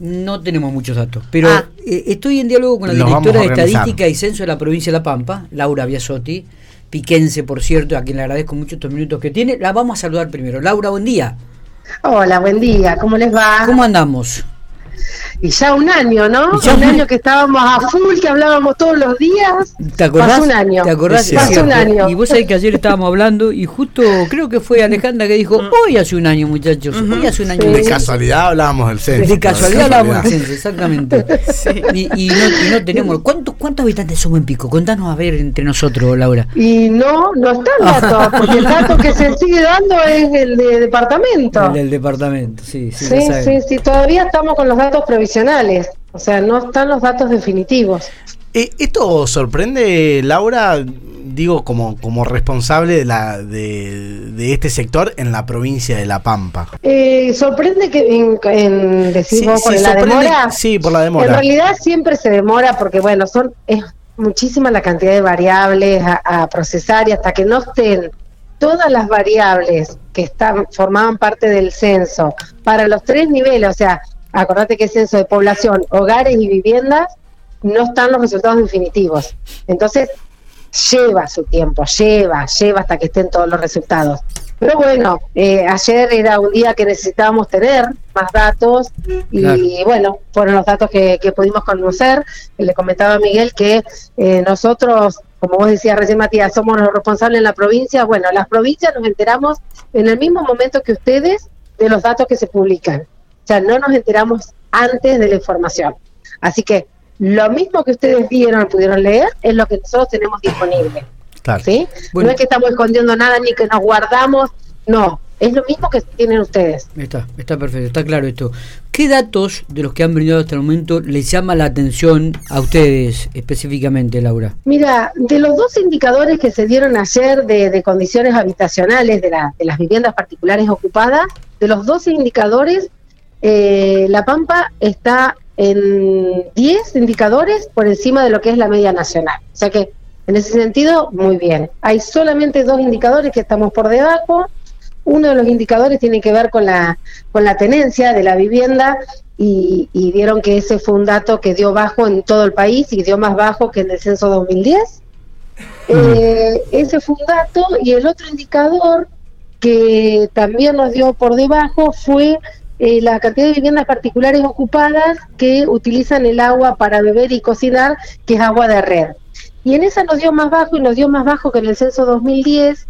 No tenemos muchos datos, pero Ah. eh, estoy en diálogo con la directora de. Estadística y Censo de la provincia de La Pampa, Laura Biasotti, piquense, por cierto, a quien le agradezco mucho estos minutos que tiene. La vamos a saludar primero. Laura, buen día. Hola, buen día, ¿cómo les va? ¿Cómo andamos? Y ya un año, ¿no? Ya un año que estábamos a full, que hablábamos todos los días. ¿Te acordás? Pasó un año. ¿Te acordás? Sí, Pasó un año. Y vos sabés que ayer estábamos hablando y justo creo que fue Alejandra que dijo, hoy hace un año muchachos, hoy hace un año. Sí. De casualidad hablábamos del censo. De casualidad hablábamos del censo, exactamente. Y, y no, y no tenemos. ¿cuántos, ¿Cuántos habitantes somos en Pico? Contanos a ver entre nosotros, Laura. Y no, no está el dato, porque el dato que se sigue dando es el de departamento. El del departamento, sí, sí. Sí, sí, sí, todavía estamos con los datos provisionales, o sea, no están los datos definitivos. Eh, ¿Esto sorprende, Laura, digo, como, como responsable de, la, de, de este sector en la provincia de La Pampa? Eh, sorprende que en, en Sí, vos por la demora. sí, por la demora. En realidad siempre se demora porque, bueno, son es muchísima la cantidad de variables a, a procesar y hasta que no estén todas las variables que están formaban parte del censo para los tres niveles, o sea, acordate que es censo de población, hogares y viviendas, no están los resultados definitivos. Entonces, lleva su tiempo, lleva, lleva hasta que estén todos los resultados. Pero bueno, eh, ayer era un día que necesitábamos tener más datos y Claro. bueno, fueron los datos que, que pudimos conocer. Le comentaba a Miguel que eh, nosotros, como vos decías recién Matías, somos los responsables en la provincia. Bueno, las provincias nos enteramos en el mismo momento que ustedes de los datos que se publican. O sea, no nos enteramos antes de la información. Así que lo mismo que ustedes vieron, pudieron leer, es lo que nosotros tenemos disponible. Claro. ¿sí? Bueno. No es que estamos escondiendo nada ni que nos guardamos, no, es lo mismo que tienen ustedes. Está, está perfecto, está claro esto. ¿Qué datos de los que han brindado hasta el momento les llama la atención a ustedes específicamente, Laura? Mira, de los dos indicadores que se dieron ayer de, de condiciones habitacionales de, la- de las viviendas particulares ocupadas, de los dos indicadores, eh, La Pampa está en 10 indicadores por encima de lo que es la media nacional. O sea que, en ese sentido, muy bien. Hay solamente dos indicadores que estamos por debajo. Uno de los indicadores tiene que ver con la, con la tenencia de la vivienda y, y vieron que ese fue un dato que dio bajo en todo el país y dio más bajo que en el censo 2010. Eh, ese fue un dato y el otro indicador que también nos dio por debajo fue eh, la cantidad de viviendas particulares ocupadas que utilizan el agua para beber y cocinar, que es agua de red. Y en esa nos dio más bajo y nos dio más bajo que en el censo 2010.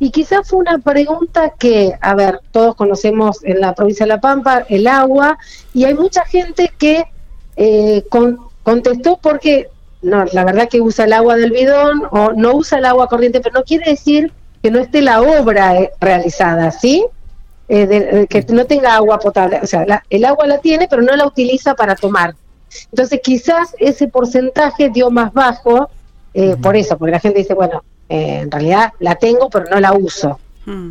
Y quizás fue una pregunta que, a ver, todos conocemos en la provincia de La Pampa el agua y hay mucha gente que eh, con- contestó porque, no, la verdad que usa el agua del bidón o no usa el agua corriente, pero no quiere decir que no esté la obra eh, realizada, ¿sí? Eh, de- eh, que no tenga agua potable, o sea, la- el agua la tiene, pero no la utiliza para tomar. Entonces, quizás ese porcentaje dio más bajo, eh, por eso, porque la gente dice, bueno, eh, en realidad la tengo, pero no la uso.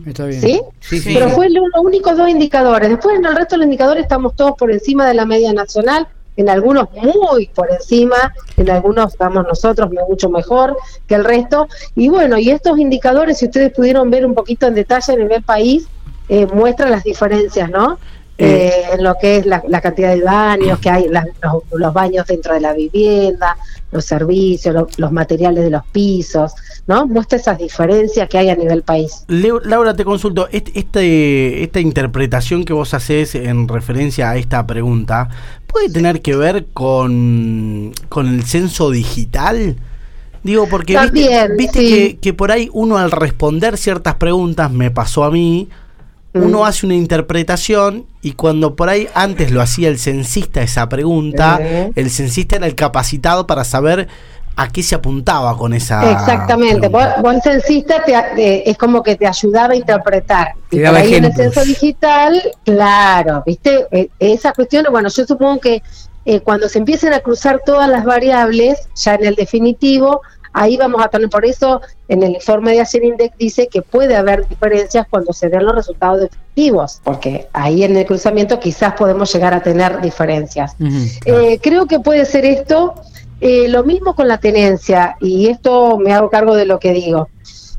Está bien. ¿Sí? Sí, sí. Pero fue lo- los únicos dos indicadores. Después en el resto de los indicadores estamos todos por encima de la media nacional, en algunos muy por encima, en algunos estamos nosotros mucho mejor que el resto. Y bueno, y estos indicadores, si ustedes pudieron ver un poquito en detalle a nivel país, eh, muestran las diferencias, ¿no? Eh, Eh, en lo que es la, la cantidad de baños que hay, los, los baños dentro de la vivienda, los servicios, lo- los materiales de los pisos, ¿no? Muestra esas diferencias que hay a nivel país. Leo- Laura, te consulto, est- este, esta interpretación que vos haces en referencia a esta pregunta, ¿puede tener que ver con, con el censo digital? Digo, porque viste, También, viste sí. que, que por ahí uno al responder ciertas preguntas, me pasó a mí, uno Mm. hace una interpretación y cuando por ahí antes lo hacía el censista esa pregunta, el censista era el capacitado para saber a qué se apuntaba con esa Exactamente, vos, pregunta. vos el censista te, eh, es como que te ayudaba a interpretar. Te Y por ahí en el censo digital, claro, viste, Eh, esas cuestiones, bueno, yo supongo que eh, cuando se empiecen a cruzar todas las variables, ya en el definitivo, ahí vamos a tener, por eso en el informe de Acer Index dice que puede haber diferencias cuando se den los resultados definitivos, porque ahí en el cruzamiento quizás podemos llegar a tener diferencias. Eh, creo que puede ser esto. Eh, lo mismo con la tenencia, y esto me hago cargo de lo que digo.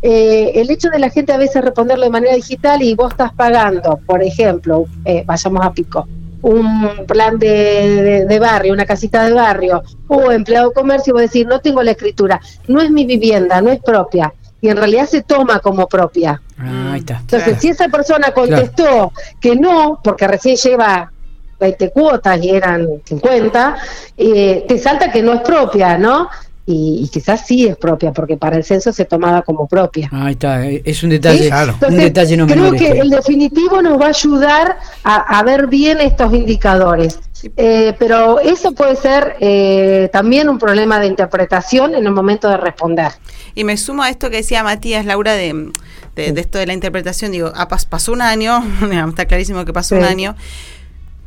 Eh, el hecho de la gente a veces responderlo de manera digital y vos estás pagando, por ejemplo, eh, vayamos a Pico, un plan de, de, barrio, una casita de barrio, o empleado de comercio, y vos decir, no tengo la escritura, no es mi vivienda, no es propia, y en realidad se toma como propia. Ah, ahí está. Entonces, si esa persona contestó que no, porque recién lleva 20 cuotas y eran 50, eh, te salta que no es propia, ¿no? Y, quizás sí es propia, porque para el censo se tomaba como propia. Ahí está, eh, es un detalle, un detalle no Creo que el definitivo nos va a ayudar a, ver bien estos indicadores. Eh, pero eso puede ser eh, también un problema de interpretación en el momento de responder. Y me sumo a esto que decía Matías, Laura, de, de, esto de la interpretación. Digo, ah, pasó un año, está clarísimo que pasó un año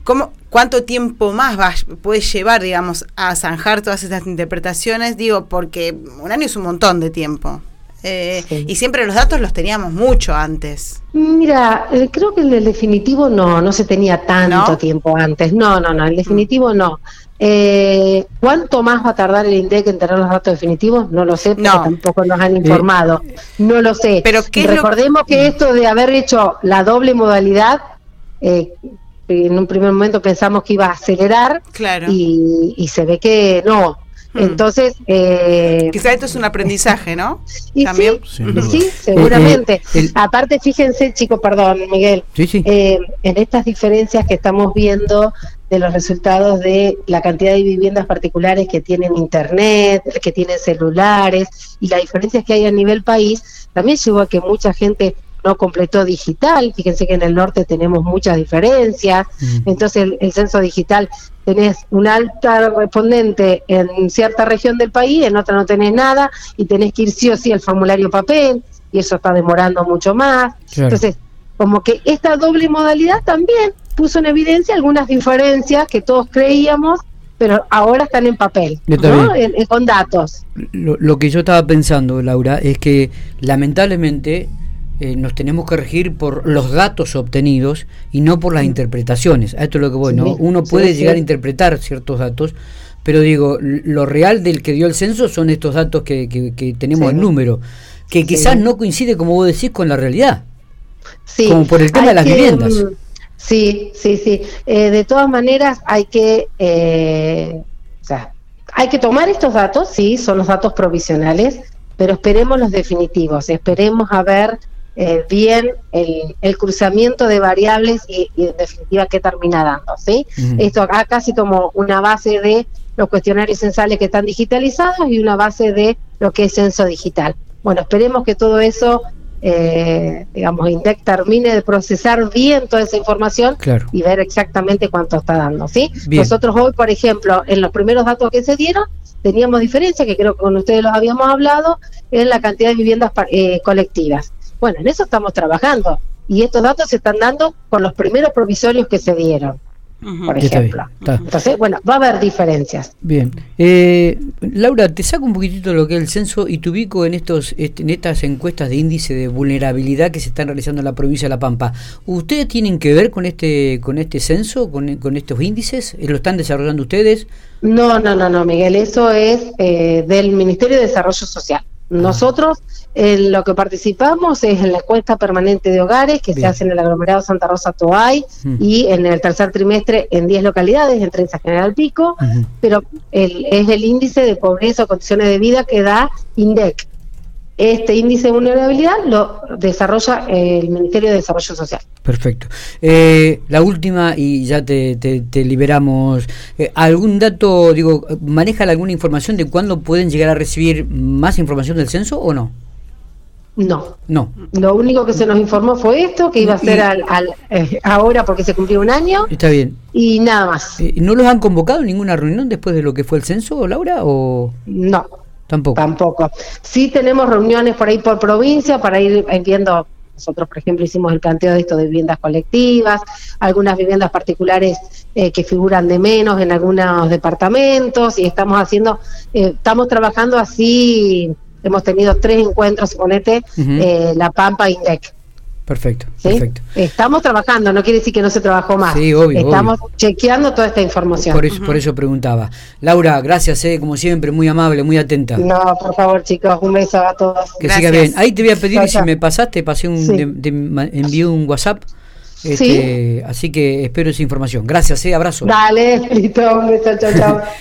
¿Cómo, ¿Cuánto tiempo más va, puede llevar, digamos, a zanjar todas estas interpretaciones? Digo, porque un año es un montón de tiempo. Eh, y siempre los datos los teníamos mucho antes. Mira, eh, creo que el definitivo no, no se tenía tanto tiempo antes. No, no, no, el definitivo no. Eh, ¿Cuánto más va a tardar el INDEC en tener los datos definitivos? No lo sé, porque tampoco nos han informado. no lo sé. Pero recordemos que esto de haber hecho la doble modalidad, eh, en un primer momento pensamos que iba a acelerar y, se ve que no. Hmm. Entonces, eh, quizá esto es un aprendizaje, ¿no? También. Sí, seguramente. Eh, eh, Aparte, fíjense, chicos, perdón, Miguel, eh, en estas diferencias que estamos viendo de los resultados de la cantidad de viviendas particulares que tienen internet, que tienen celulares y las diferencias que hay a nivel país, también llevó a que mucha gente no completó digital, fíjense que en el norte tenemos muchas diferencias, mm. entonces el, censo digital tenés un alta respondente en cierta región del país, en otra no tenés nada, y tenés que ir sí o sí al formulario papel, y eso está demorando mucho más. Entonces, como que esta doble modalidad también puso en evidencia algunas diferencias que todos creíamos pero ahora están en papel, ¿no? con datos. Lo, lo, que yo estaba pensando, Laura, es que lamentablemente eh, nos tenemos que regir por los datos obtenidos y no por las interpretaciones. A esto es lo que voy, ¿no? Uno puede llegar a interpretar ciertos datos, pero digo, lo real del que dio el censo son estos datos que, que, tenemos en número, que quizás no coincide, como vos decís, con la realidad. Sí. Como por el tema de las viviendas. Mm, sí, sí, sí. Eh, de todas maneras, hay que. Eh, o sea, hay que tomar estos datos, sí, son los datos provisionales, pero esperemos los definitivos, esperemos a ver eh, bien el, cruzamiento de variables y, en definitiva qué termina dando. ¿sí? Esto acá casi como una base de los cuestionarios censales que están digitalizados y una base de lo que es censo digital. Bueno, esperemos que todo eso, eh, digamos, INDEC termine de procesar bien toda esa información y ver exactamente cuánto está dando. ¿sí? Nosotros hoy, por ejemplo, en los primeros datos que se dieron, teníamos diferencia, que creo que con ustedes los habíamos hablado, en la cantidad de viviendas eh, colectivas. Bueno, en eso estamos trabajando y estos datos se están dando por los primeros provisorios que se dieron. Por ejemplo. Entonces, bueno, va a haber diferencias. Bien. Eh, Laura, te saco un poquitito lo que es el censo y te ubico en, estos, en estas encuestas de índice de vulnerabilidad que se están realizando en la provincia de La Pampa. ¿Ustedes tienen que ver con este con este censo, con, con estos índices? ¿Lo están desarrollando ustedes? No, no, no, no, Miguel. Eso es eh, del Ministerio de Desarrollo Social. Nosotros en lo que participamos es en la encuesta permanente de hogares que se hace en el aglomerado Santa Rosa Toay mm. y en el tercer trimestre en 10 localidades, en Trenza General Pico, pero el, es el índice de pobreza o condiciones de vida que da INDEC. Este índice de vulnerabilidad lo desarrolla el Ministerio de Desarrollo Social. Perfecto. Eh, la última y ya te, te, liberamos. Eh, ¿Algún dato, digo, maneja alguna información de cuándo pueden llegar a recibir más información del censo o no? No. No. Lo único que se nos informó fue esto, que iba a ser al, eh, ahora porque se cumplió un año. Está bien. Y nada más. ¿No los han convocado en ninguna reunión después de lo que fue el censo, Laura? O... No. Tampoco. Tampoco. Sí tenemos reuniones por ahí por provincia para ir viendo. Nosotros, por ejemplo, hicimos el planteo de esto de viviendas colectivas, algunas viviendas particulares eh, que figuran de menos en algunos departamentos y estamos haciendo, eh, estamos trabajando así. Hemos tenido tres encuentros, ponete, eh, La Pampa INDEC Perfecto, perfecto. Estamos trabajando, no quiere decir que no se trabajó más. Sí, obvio. Estamos chequeando toda esta información. Por eso, por eso preguntaba. Laura, gracias, eh, como siempre, muy amable, muy atenta. No, por favor, chicos, un beso a todos. Que siga bien. Ahí te voy a pedir, si me pasaste, pasé un, envié un WhatsApp Este, Así que espero esa información. Gracias, eh, abrazo. Dale, listo, un beso, chao, chao.